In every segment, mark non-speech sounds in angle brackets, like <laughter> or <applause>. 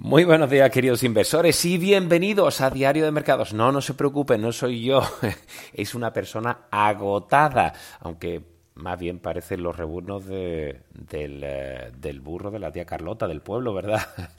Muy buenos días, queridos inversores, y bienvenidos a Diario de Mercados. No, no se preocupen, no soy yo, <laughs> es una persona agotada, aunque más bien parecen los reburnos de, del, eh, del burro de la tía Carlota del pueblo, ¿verdad? <laughs>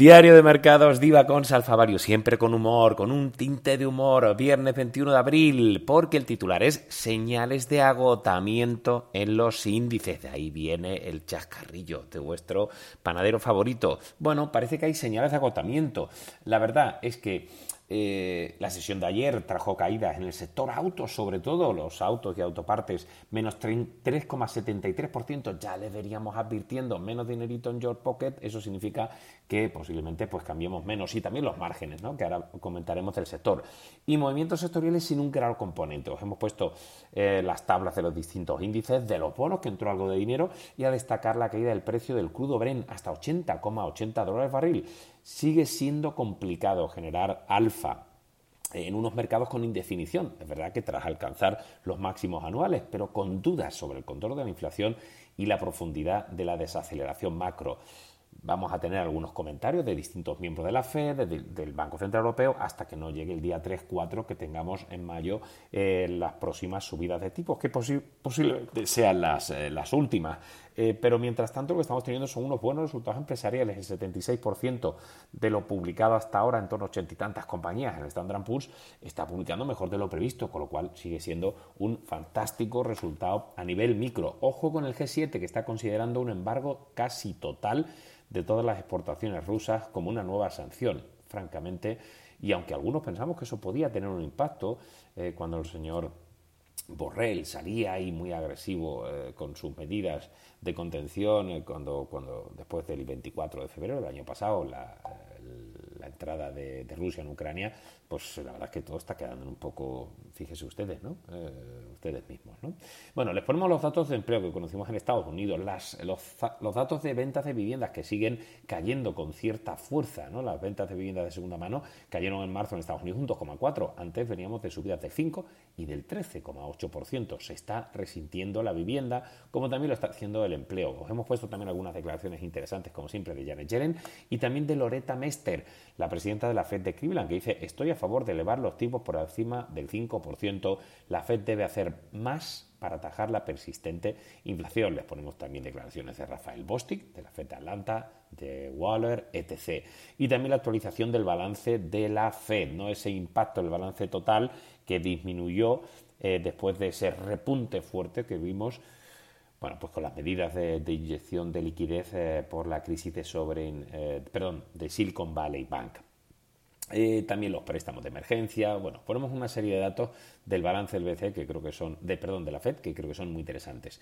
Diario de Mercados, Diva con Salfavario, siempre con humor, con un tinte de humor, viernes 21 de abril, porque el titular es señales de agotamiento en los índices. De ahí viene el chascarrillo de vuestro panadero favorito. Bueno, parece que hay señales de agotamiento. La verdad es que eh, la sesión de ayer trajo caídas en el sector autos, sobre todo los autos y autopartes, menos 3,73%. Ya le veríamos advirtiendo menos dinerito en your pocket. Eso significa que posiblemente pues cambiemos menos. Y también los márgenes, ¿no? que ahora comentaremos del sector. Y movimientos sectoriales sin un gran componente. Os hemos puesto eh, las tablas de los distintos índices, de los bonos, que entró algo de dinero, y a destacar la caída del precio del crudo Bren hasta 80,80 dólares barril sigue siendo complicado generar alfa en unos mercados con indefinición. Es verdad que tras alcanzar los máximos anuales, pero con dudas sobre el control de la inflación y la profundidad de la desaceleración macro. Vamos a tener algunos comentarios de distintos miembros de la Fed, del Banco Central Europeo, hasta que no llegue el día 3-4 que tengamos en mayo eh, las próximas subidas de tipos, que posiblemente sean las, eh, las últimas. Eh, pero mientras tanto lo que estamos teniendo son unos buenos resultados empresariales. El 76% de lo publicado hasta ahora en torno a ochenta y tantas compañías en el Standard Poor's está publicando mejor de lo previsto, con lo cual sigue siendo un fantástico resultado a nivel micro. Ojo con el G7 que está considerando un embargo casi total de todas las exportaciones rusas como una nueva sanción, francamente. Y aunque algunos pensamos que eso podía tener un impacto, eh, cuando el señor Borrell salía ahí muy agresivo eh, con sus medidas de contención eh, cuando, cuando después del 24 de febrero del año pasado la, la entrada de, Rusia en Ucrania, pues la verdad es que todo está quedando un poco, fíjese ustedes, ¿no? Eh, ustedes mismos, ¿no? Bueno, les ponemos los datos de empleo que conocimos en Estados Unidos, las, los, datos de ventas de viviendas que siguen cayendo con cierta fuerza, ¿no? Las ventas de viviendas de segunda mano cayeron en marzo en Estados Unidos un 2,4, antes veníamos de subidas de 5 y del 13,8%. Se está resintiendo la vivienda, como también lo está haciendo el empleo. Os hemos puesto también algunas declaraciones interesantes, como siempre, de Janet Yellen y también de Loretta Mester, la presidenta de la Fed de Cleveland, que dice, estoy a favor de elevar los tipos por encima del 5%, la Fed debe hacer más para atajar la persistente inflación. Les ponemos también declaraciones de Rafael Bostic, de la Fed de Atlanta, de Waller, etc. Y también la actualización del balance de la Fed, ¿no? ese impacto del balance total que disminuyó eh, después de ese repunte fuerte que vimos bueno, pues con las medidas de, inyección de liquidez eh, por la crisis de sobre, eh, perdón, de Silicon Valley Bank. Eh, también los préstamos de emergencia. Bueno, ponemos una serie de datos del balance del BCE que creo que son, de, perdón, de la Fed, que creo que son muy interesantes.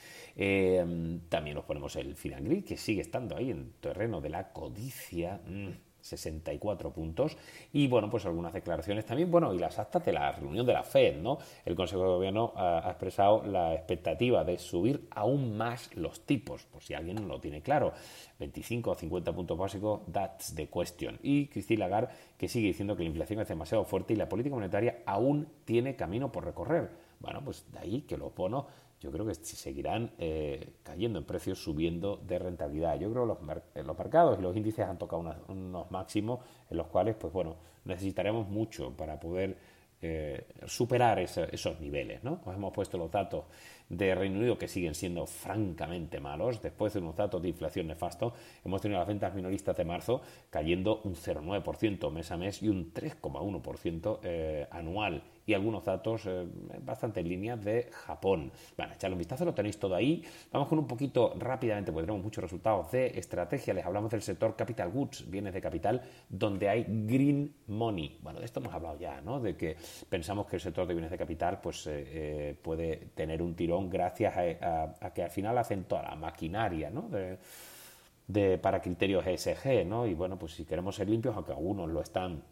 también nos ponemos el Final que sigue estando ahí en terreno de la codicia. Mm. 64 puntos. Y bueno, pues algunas declaraciones también, bueno, y las actas de la reunión de la FED, ¿no? El Consejo de Gobierno ha, expresado la expectativa de subir aún más los tipos, por si alguien no lo tiene claro. 25 o 50 puntos básicos, that's the question. Y Christine Lagarde, que sigue diciendo que la inflación es demasiado fuerte y la política monetaria aún tiene camino por recorrer. Bueno, pues de ahí que los bonos yo creo que seguirán eh, cayendo en precios, subiendo de rentabilidad. Yo creo que los, mercados y los índices han tocado unos máximos en los cuales, pues bueno, necesitaremos mucho para poder eh, superar esos niveles. ¿no? Os hemos puesto los datos de Reino Unido que siguen siendo francamente malos. Después de unos datos de inflación nefasto, hemos tenido las ventas minoristas de marzo cayendo un 0,9% mes a mes y un 3,1% eh, anual y algunos datos eh, bastante en línea de Japón. Bueno, echarle un vistazo, lo tenéis todo ahí. Vamos con un poquito rápidamente, porque tenemos muchos resultados de estrategia. Les hablamos del sector capital goods, bienes de capital, donde hay green money. Bueno, de esto hemos hablado ya, ¿no? De que pensamos que el sector de bienes de capital pues, eh, eh, puede tener un tirón gracias a, que al final hacen toda la maquinaria, ¿no? De, para criterios ESG, ¿no? Y bueno, pues si queremos ser limpios, aunque algunos lo están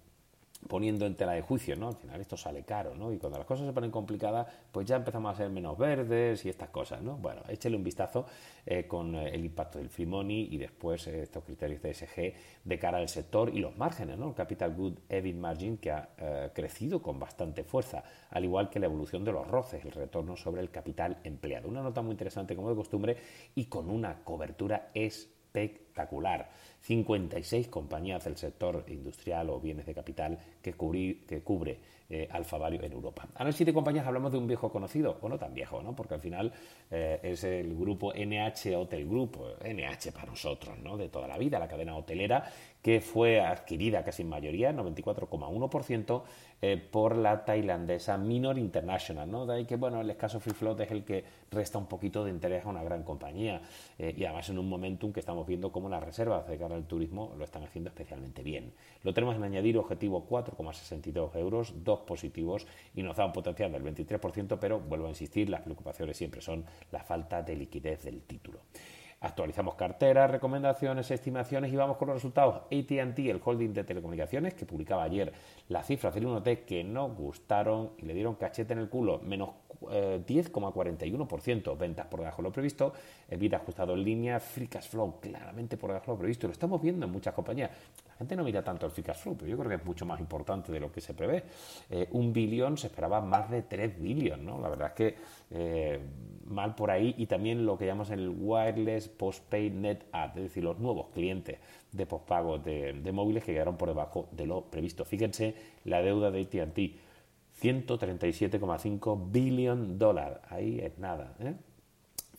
poniendo en tela de juicio, ¿no? Al final esto sale caro, ¿no? Y cuando las cosas se ponen complicadas, pues ya empezamos a ser menos verdes y estas cosas, ¿no? Bueno, échale un vistazo eh, con eh, el impacto del free money y después eh, estos criterios de SG de cara al sector y los márgenes, ¿no? El capital good EBIT margin que ha crecido con bastante fuerza, al igual que la evolución de los roces, el retorno sobre el capital empleado. Una nota muy interesante como de costumbre y con una cobertura espectacular. 56 compañías del sector industrial o bienes de capital que, que cubre eh, Alfa en Europa. Análisis de compañías hablamos de un viejo conocido, o no tan viejo, ¿no? porque al final eh, es el grupo NH Hotel Group, NH para nosotros, ¿no? de toda la vida, la cadena hotelera, que fue adquirida casi en mayoría, 94,1%, eh, por la tailandesa Minor International. ¿no? De ahí que bueno, el escaso free float es el que resta un poquito de interés a una gran compañía eh, y además en un momentum que estamos viendo como las reservas de cara al turismo lo están haciendo especialmente bien. Lo tenemos en añadir objetivo 4,62 euros, positivos y nos da un potencial del 23%, pero vuelvo a insistir, las preocupaciones siempre son la falta de liquidez del título. Actualizamos carteras, recomendaciones, estimaciones y vamos con los resultados. ATT, el holding de telecomunicaciones, que publicaba ayer las cifras del 1T que no gustaron y le dieron cachete en el culo, menos 10,41%, eh, ventas por debajo de lo previsto, vida ajustado en línea, free cash flow claramente por debajo de lo previsto. Lo estamos viendo en muchas compañías. La gente no mira tanto el free cash flow, pero yo creo que es mucho más importante de lo que se prevé. Eh, un billón se esperaba más de 3 billones, ¿no? La verdad es que eh, mal por ahí y también lo que llamamos el wireless postpaid net add, es decir, los nuevos clientes de postpago de, de móviles que quedaron por debajo de lo previsto. Fíjense la deuda de AT&T 137,5 billion dólares. Ahí es nada. ¿eh?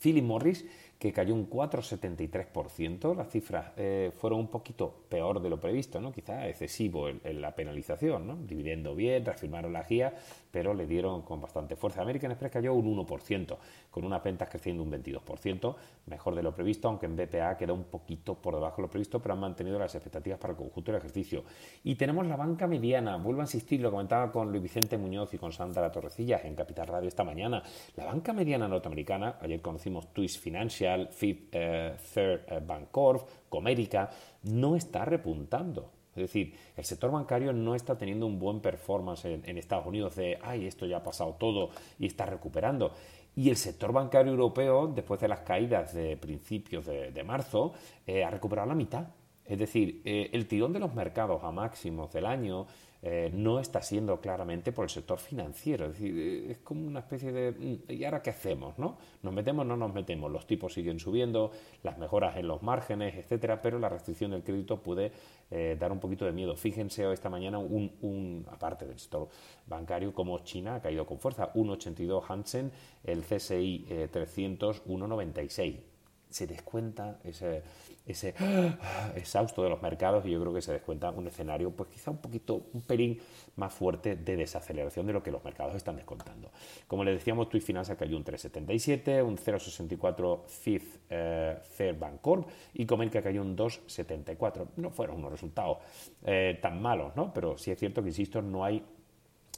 Philip Morris que cayó un 4,73%. Las cifras eh, fueron un poquito peor de lo previsto, ¿no? quizá excesivo en, la penalización, ¿no? dividiendo bien, reafirmaron la guía, pero le dieron con bastante fuerza. American Express cayó un 1%, con unas ventas creciendo un 22%, mejor de lo previsto, aunque en BPA queda un poquito por debajo de lo previsto, pero han mantenido las expectativas para el conjunto del ejercicio. Y tenemos la banca mediana, vuelvo a insistir, lo comentaba con Luis Vicente Muñoz y con Sandra Torrecillas en Capital Radio esta mañana. La banca mediana norteamericana, ayer conocimos Twist Financial, Fifth eh, Third eh, Bancorp, Comérica, no está repuntando. Es decir, el sector bancario no está teniendo un buen performance en, Estados Unidos de, ay, esto ya ha pasado todo y está recuperando. Y el sector bancario europeo, después de las caídas de principios de, marzo, eh, ha recuperado la mitad. Es decir, el tirón de los mercados a máximos del año eh, no está siendo claramente por el sector financiero. Es decir, eh, es como una especie de mm, ¿y ahora qué hacemos? ¿no? ¿Nos metemos no nos metemos? Los tipos siguen subiendo, las mejoras en los márgenes, etcétera, pero la restricción del crédito puede eh, dar un poquito de miedo. Fíjense esta mañana, un, un, aparte del sector bancario, como China ha caído con fuerza, 1,82 Hansen, el CSI 300, 1,96 se descuenta ese, ese exhausto de los mercados y yo creo que se descuenta un escenario pues quizá un poquito, un pelín más fuerte de desaceleración de lo que los mercados están descontando. Como les decíamos, Twitch Financial cayó un 3,77, un 0,64 Fifth eh, Fair Bancorp y que cayó un 2,74. No fueron unos resultados eh, tan malos, ¿no? Pero sí es cierto que, insisto, no hay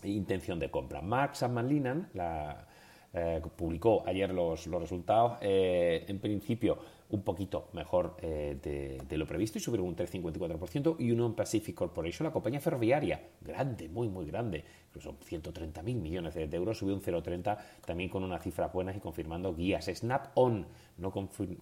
intención de compra. Max Linan, la publicó ayer los, los resultados. Eh, en principio, un poquito mejor eh, de, lo previsto y subieron un 3,54%. Y Union Pacific Corporation, la compañía ferroviaria, grande, muy, muy grande, son 130.000 millones de, euros, subió un 0,30 también con unas cifras buenas y confirmando guías. Snap-on, no,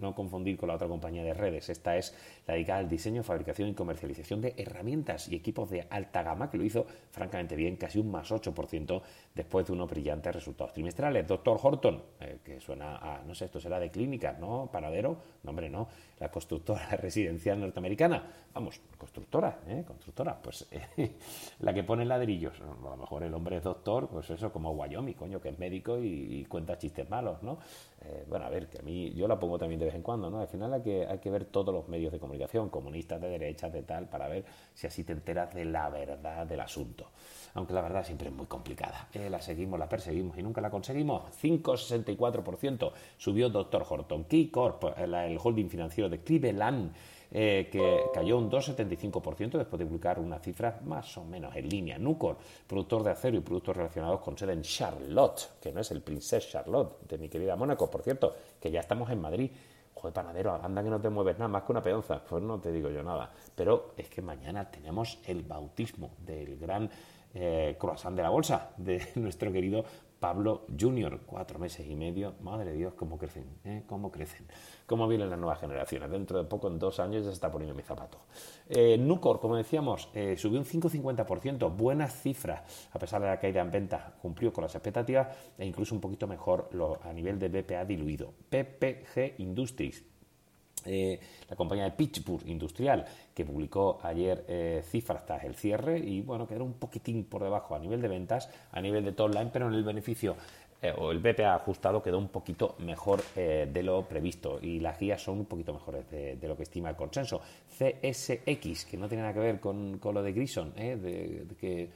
no, confundir con la otra compañía de redes. Esta es la dedicada al diseño, fabricación y comercialización de herramientas y equipos de alta gama, que lo hizo francamente bien, casi un más 8% después de unos brillantes resultados trimestrales. Doctor Horton, eh, que suena a, no sé, esto será de clínica, ¿no? Paradero No, hombre, no. La constructora <laughs> residencial norteamericana. Vamos, constructora, ¿eh? Constructora. Pues eh, <laughs> la que pone ladrillos. A lo mejor el hombre es doctor, pues eso, como Wyoming, coño, que es médico y, cuenta chistes malos, ¿no? Eh, bueno, a ver, que a mí yo la pongo también de vez en cuando, ¿no? Al final hay que, hay que ver todos los medios de comunicación, comunistas, de derechas, de tal, para ver si así te enteras de la verdad del asunto aunque la verdad siempre es muy complicada. Eh, la seguimos, la perseguimos y nunca la conseguimos. 5,64% subió Dr. Horton. Key Corp, el holding financiero de Cleveland, eh, que cayó un 2,75% después de publicar unas cifras más o menos en línea. Nucor, productor de acero y productos relacionados con sede en Charlotte, que no es el Princess Charlotte de mi querida Mónaco, por cierto, que ya estamos en Madrid. Joder, panadero, anda que no te mueves nada más que una peonza. Pues no te digo yo nada. Pero es que mañana tenemos el bautismo del gran eh, croissant de la bolsa de <laughs> nuestro querido Pablo Junior, cuatro meses y medio. Madre de Dios, cómo crecen, ¿eh? cómo crecen, cómo vienen las nuevas generaciones. Dentro de poco, en dos años, ya se está poniendo mi zapato. Eh, Nucor, como decíamos, eh, subió un 5,50%, buenas cifras, a pesar de la caída en venta, cumplió con las expectativas e incluso un poquito mejor a nivel de BPA diluido. PPG Industries, eh, la compañía de Pittsburgh Industrial, que publicó ayer eh, cifras tras el cierre y bueno, quedó un poquitín por debajo a nivel de ventas, a nivel de top line, pero en el beneficio eh, o el BPA ajustado quedó un poquito mejor de lo previsto y las guías son un poquito mejores de, lo que estima el consenso. CSX, que no tiene nada que ver con, lo de Grison, de que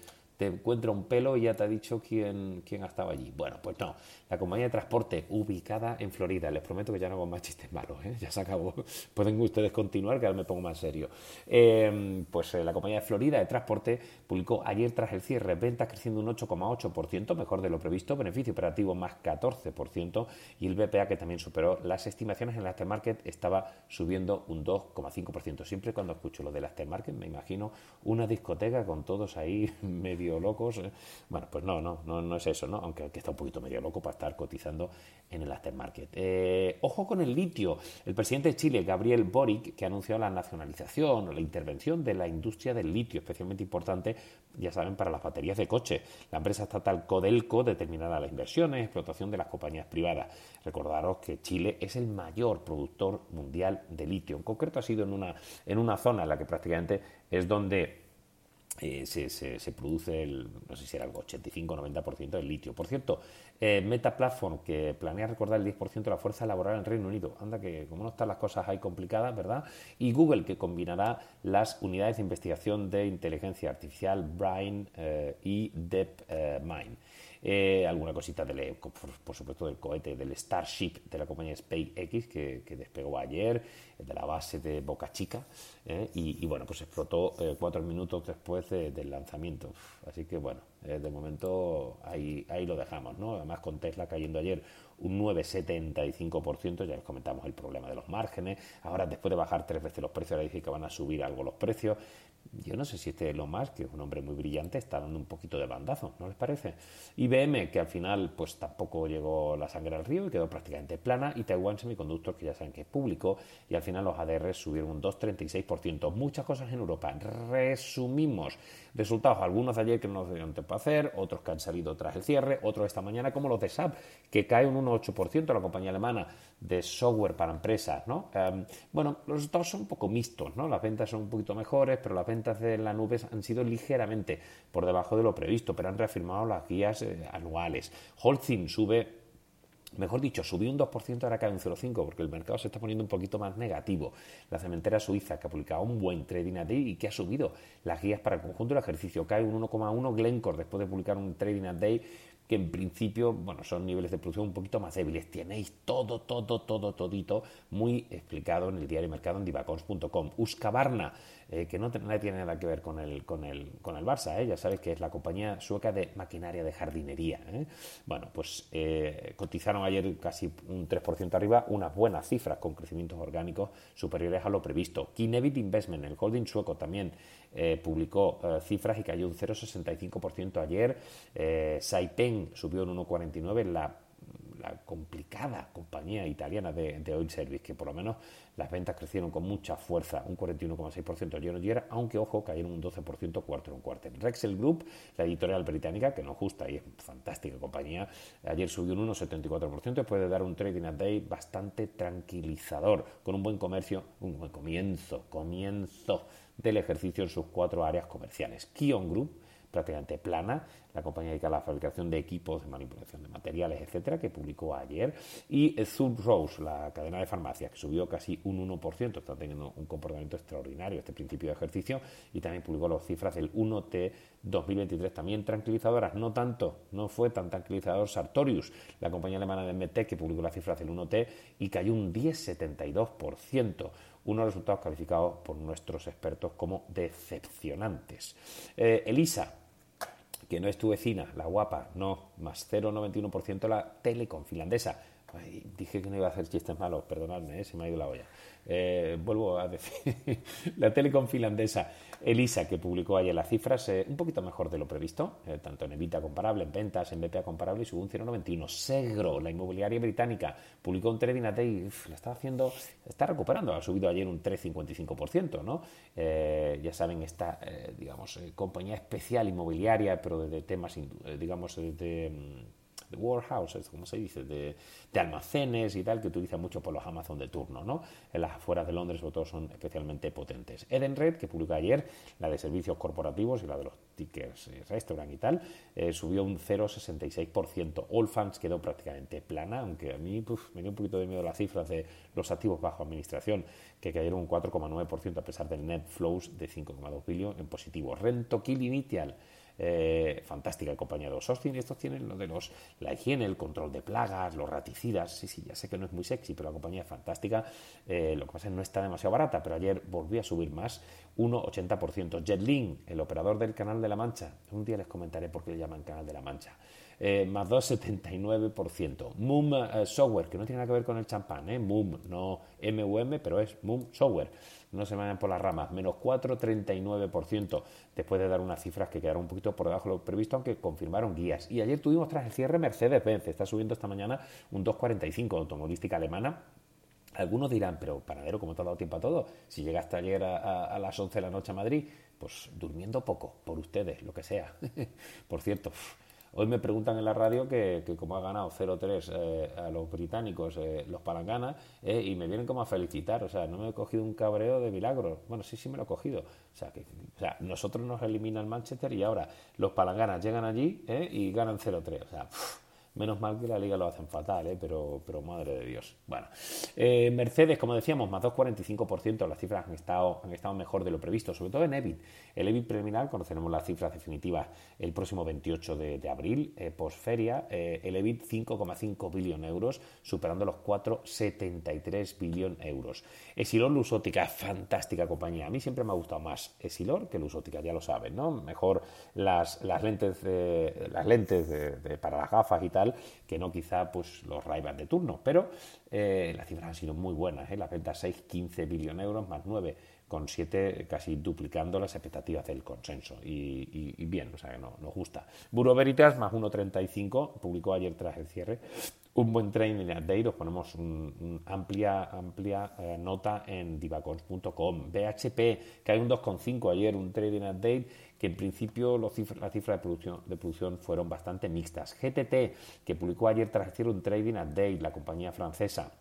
encuentra un pelo y ya te ha dicho quién, quién ha estado allí. Bueno, pues no. La compañía de transporte ubicada en Florida. Les prometo que ya no hago más chistes malos, ¿eh? ya se acabó. <laughs> Pueden ustedes continuar, que ahora me pongo más serio. Em, pues eh, la compañía de Florida de transporte publicó ayer tras el cierre ventas creciendo un 8,8%, mejor de lo previsto, beneficio operativo más 14% y el BPA que también superó las estimaciones en el aftermarket estaba subiendo un 2,5%. Siempre cuando escucho lo del aftermarket me imagino una discoteca con todos ahí <laughs> medio locos. ¿eh? Bueno, pues no, no, no, no es eso, ¿no? Aunque que está un poquito medio loco para estar cotizando en el aftermarket. Eh, ojo con el litio. El presidente de Chile, Gabriel Boric, que ha anunciado la nacionalización o la intervención de la industria del litio, especialmente importante, ya saben, para las baterías de coche. La empresa estatal Codelco determinará las inversiones, explotación de las compañías privadas. Recordaros que Chile es el mayor productor mundial de litio. En concreto ha sido en una, en una zona en la que prácticamente es donde eh, se, se, produce el, no sé si era el 85-90% del litio. Por cierto, eh, Meta Platform, que planea recordar el 10% de la fuerza laboral en Reino Unido. Anda que como no están las cosas ahí complicadas, ¿verdad? Y Google, que combinará las unidades de investigación de inteligencia artificial Brain eh, y DeepMind. Eh, alguna cosita del, por, supuesto del cohete del Starship de la compañía SpaceX que, que despegó ayer de la base de Boca Chica eh, y, bueno pues explotó eh, cuatro minutos después del lanzamiento. Así que bueno de momento ahí, ahí lo dejamos ¿no? además con Tesla cayendo ayer un 9,75%, ya les comentamos el problema de los márgenes, ahora después de bajar tres veces los precios, ahora dice que van a subir algo los precios, yo no sé si este lo más que es un hombre muy brillante, está dando un poquito de bandazo, ¿no les parece? IBM, que al final pues tampoco llegó la sangre al río y quedó prácticamente plana, y Taiwan Semiconductor, que ya saben que es público, y al final los ADR subieron un 2,36%. Muchas cosas en Europa. Resumimos resultados, algunos de ayer que no nos dieron tiempo a hacer, otros que han salido tras el cierre, otros esta mañana, como los de SAP, que cae un 1,8%, la compañía alemana de software para empresas, ¿no? Em, bueno, los resultados son un poco mixtos, ¿no? Las ventas son un poquito mejores, pero las ventas de la nube han sido ligeramente por debajo de lo previsto, pero han reafirmado las guías eh, anuales. Holcim sube Mejor dicho, subió un 2%, ahora cae un 0,5%, porque el mercado se está poniendo un poquito más negativo. La cementera suiza, que ha publicado un buen trading day y que ha subido las guías para el conjunto del ejercicio, cae un 1,1%. Glencore, después de publicar un trading day que en principio, bueno, son niveles de producción un poquito más débiles. Tenéis todo, todo, todo, todito muy explicado en el diario mercado en divacons.com. Uscabarna, eh, que no tiene nada que ver con el, con el, con el Barça, ¿eh? ya sabes que es la compañía sueca de maquinaria de jardinería. ¿eh? Bueno, pues cotizaron ayer casi un 3% arriba, unas buenas cifras con crecimientos orgánicos superiores a lo previsto. Kinevit Investment, el holding sueco también publicó cifras y cayó un 0,65% ayer. Saipen subió en 1,49, la la complicada compañía italiana de, de, Oil Service, que por lo menos las ventas crecieron con mucha fuerza, un 41,6% year on year, aunque ojo, cayeron un 12% cuarto en cuarto. Rexel Group, la editorial británica, que nos gusta y es fantástica compañía, ayer subió un 1,74% después de dar un trading a day bastante tranquilizador, con un buen comercio, un buen comienzo, comienzo del ejercicio en sus cuatro áreas comerciales. Kion Group, prácticamente plana, la compañía dedicada a la fabricación de equipos de manipulación de materiales, etcétera, que publicó ayer, y Zub Rose, la cadena de farmacias, que subió casi un 1%, está teniendo un comportamiento extraordinario este principio de ejercicio, y también publicó las cifras del 1T 2023, también tranquilizadoras, no tanto, no fue tan tranquilizador Sartorius, la compañía alemana de Medtech, que publicó las cifras del 1T y cayó un 10,72%, unos resultados calificados por nuestros expertos como decepcionantes. Eh, Elisa, que no es tu vecina, la guapa, no, más 0,91% la Telecom finlandesa. Dije que no iba a hacer chistes malos, perdonadme, ¿eh? se me ha ido la olla. Eh, vuelvo a decir, <laughs> la telecom finlandesa Elisa, que publicó ayer las cifras, eh, un poquito mejor de lo previsto, tanto en EBITDA comparable, en ventas, en BPA comparable, y subió un 0,91. Segro, la inmobiliaria británica, publicó un trading a day, la está haciendo, está recuperando, ha subido ayer un 3,55%, ¿no? ya saben, esta, digamos, compañía especial inmobiliaria, pero de, temas, digamos, de mm, de warehouses, como se dice, de, almacenes y tal, que utilizan mucho por los Amazon de turno, ¿no? En las afueras de Londres, sobre todo, son especialmente potentes. Edenred, que publicó ayer, la de servicios corporativos y la de los tickets, eh, restaurant y tal, eh, subió un 0,66%. Allfunds quedó prácticamente plana, aunque a mí me dio un poquito de miedo las cifras de los activos bajo administración, que cayeron un 4,9% a pesar del net flows de 5,2 billones en positivo. Rento Kill Initial eh, fantástica compañía de los Austin. Estos tienen lo de los, la higiene, el control de plagas, los raticidas. Sí, sí, ya sé que no es muy sexy, pero la compañía es fantástica. Eh, lo que pasa es que no está demasiado barata, pero ayer volvió a subir más, 1,80%. Jetlink, el operador del Canal de la Mancha. Un día les comentaré por qué le llaman Canal de la Mancha. Eh, más 2,79%. Moom eh, Software, que no tiene nada que ver con el champán, ¿eh? Moom, no MUM, pero es Moom Software. No se vayan por las ramas, menos 4,39%, después de dar unas cifras que quedaron un poquito por debajo de lo previsto, aunque confirmaron guías. Y ayer tuvimos tras el cierre Mercedes-Benz, está subiendo esta mañana un 2,45 automovilística alemana, algunos dirán, pero panadero, ¿cómo te ha dado tiempo a todo? Si llegaste ayer a, las 11 de la noche a Madrid, pues durmiendo poco, por ustedes, lo que sea. <laughs> por cierto, Hoy me preguntan en la radio que, que como ha ganado 0-3 eh, a los británicos eh, los palanganas eh, y me vienen como a felicitar. O sea, no me he cogido un cabreo de milagro. Bueno, sí, sí me lo he cogido. O sea, que, o nosotros nos elimina el Manchester y ahora los palanganas llegan allí y ganan 0-3. O sea, Menos mal que la liga lo hacen fatal, ¿eh? pero, pero madre de Dios. Bueno, eh, Mercedes, como decíamos, más 2,45%. Las cifras han estado, han estado mejor de lo previsto, sobre todo en EBIT. El EBIT preliminar, conoceremos las cifras definitivas el próximo 28 de, abril, eh, posferia. Eh, el EBIT 5,5 billón euros, superando los 4,73 billón euros. Esilor Lusótica, fantástica compañía. A mí siempre me ha gustado más Esilor que Lusótica, ya lo saben, ¿no? Mejor las, las lentes, las lentes para las gafas y tal que no quizá pues los ray de turno. Pero eh, las cifras han sido muy buenas, ¿eh? las ventas 6, 15 billones euros más 9 con 7 casi duplicando las expectativas del consenso. Y, bien, o sea que no, nos gusta. Buro Veritas más 1,35, publicó ayer tras el cierre. Un buen training day, os ponemos una amplia, amplia eh, nota en divacons.com. BHP, que hay un 2,5 ayer, un trading update que en principio las cifras de producción, de producción fueron bastante mixtas. GTT, que publicó ayer tras cierre un trading update, la compañía francesa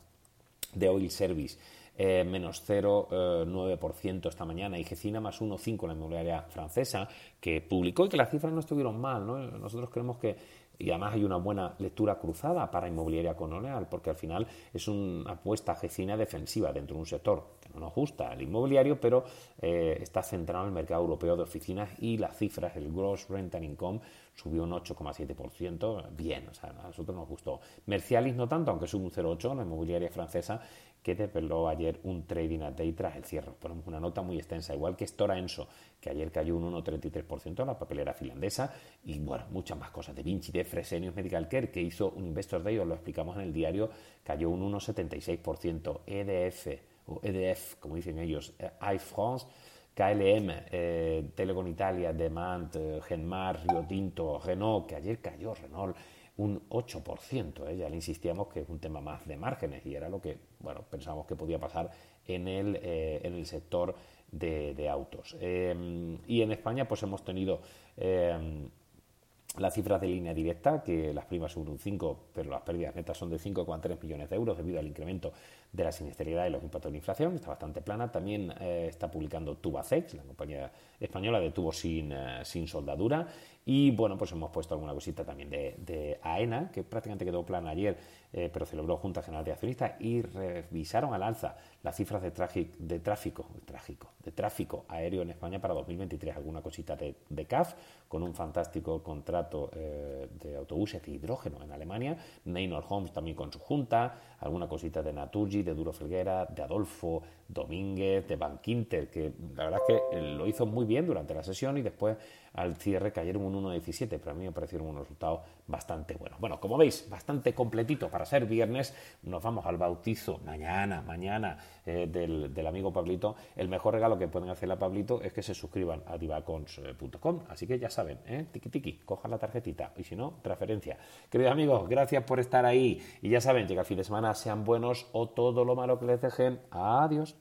de Oil Service, eh, menos 0,9% esta mañana y Gecina más 1,5% la inmobiliaria francesa, que publicó y que las cifras no estuvieron mal. ¿no? Nosotros creemos que y además hay una buena lectura cruzada para inmobiliaria colonial, porque al final es una apuesta gecina defensiva dentro de un sector que no nos gusta, el inmobiliario, pero eh, está centrado en el mercado europeo de oficinas y las cifras, el gross rental income subió un 8,7%, bien, o sea, a nosotros nos gustó. Mercialis no tanto, aunque subió un 0,8%, la inmobiliaria francesa, que desveló ayer un trading a day tras el cierre. Ponemos una nota muy extensa, igual que Stora Enso, que ayer cayó un 1,33% en la papelera finlandesa, y bueno, muchas más cosas. De Vinci, de Fresenius Medical Care, que hizo un Investor Day, os lo explicamos en el diario, cayó un 1,76%. EDF, o EDF, como dicen ellos, eh, iFrance, KLM, eh, Telecom Italia, Demand, eh, Genmar, Rio Tinto, Renault, que ayer cayó Renault un 8%. ¿eh? Ya le insistíamos que es un tema más de márgenes y era lo que bueno, pensábamos que podía pasar en el, eh, en el sector de, autos. Eh, y en España pues hemos tenido las cifras de línea directa, que las primas son un 5, pero las pérdidas netas son de 5,3 millones de euros debido al incremento de la siniestralidad y los impactos de la inflación, está bastante plana. También eh, está publicando Tubacex, la compañía española de tubos sin, eh, sin soldadura. Y bueno, pues hemos puesto alguna cosita también de, AENA, que prácticamente quedó plana ayer, eh, pero celebró Junta General de Accionistas y revisaron al alza las cifras de, de tráfico, de tráfico aéreo en España para 2023. Alguna cosita de, de CAF, con un fantástico contrato de autobuses de hidrógeno en Alemania. Neynor Homes también con su junta, alguna cosita de Naturgy, de Duro Felguera, de Adolfo Domínguez, de Van Quinter, que la verdad es que lo hizo muy bien durante la sesión y después al cierre cayeron un 1,17, pero a mí me parecieron unos resultados bastante buenos. Bueno, como veis, bastante completito para ser viernes. Nos vamos al bautizo mañana, mañana eh, del, amigo Pablito. El mejor regalo que pueden hacerle a Pablito es que se suscriban a divacons.com. Así que ya saben, ¿eh? tiki tiki, cojan la tarjetita y si no, transferencia. Queridos amigos, gracias por estar ahí. Y ya saben, llega el fin de semana, sean buenos o todo lo malo que les dejen. Adiós.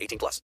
18 plus.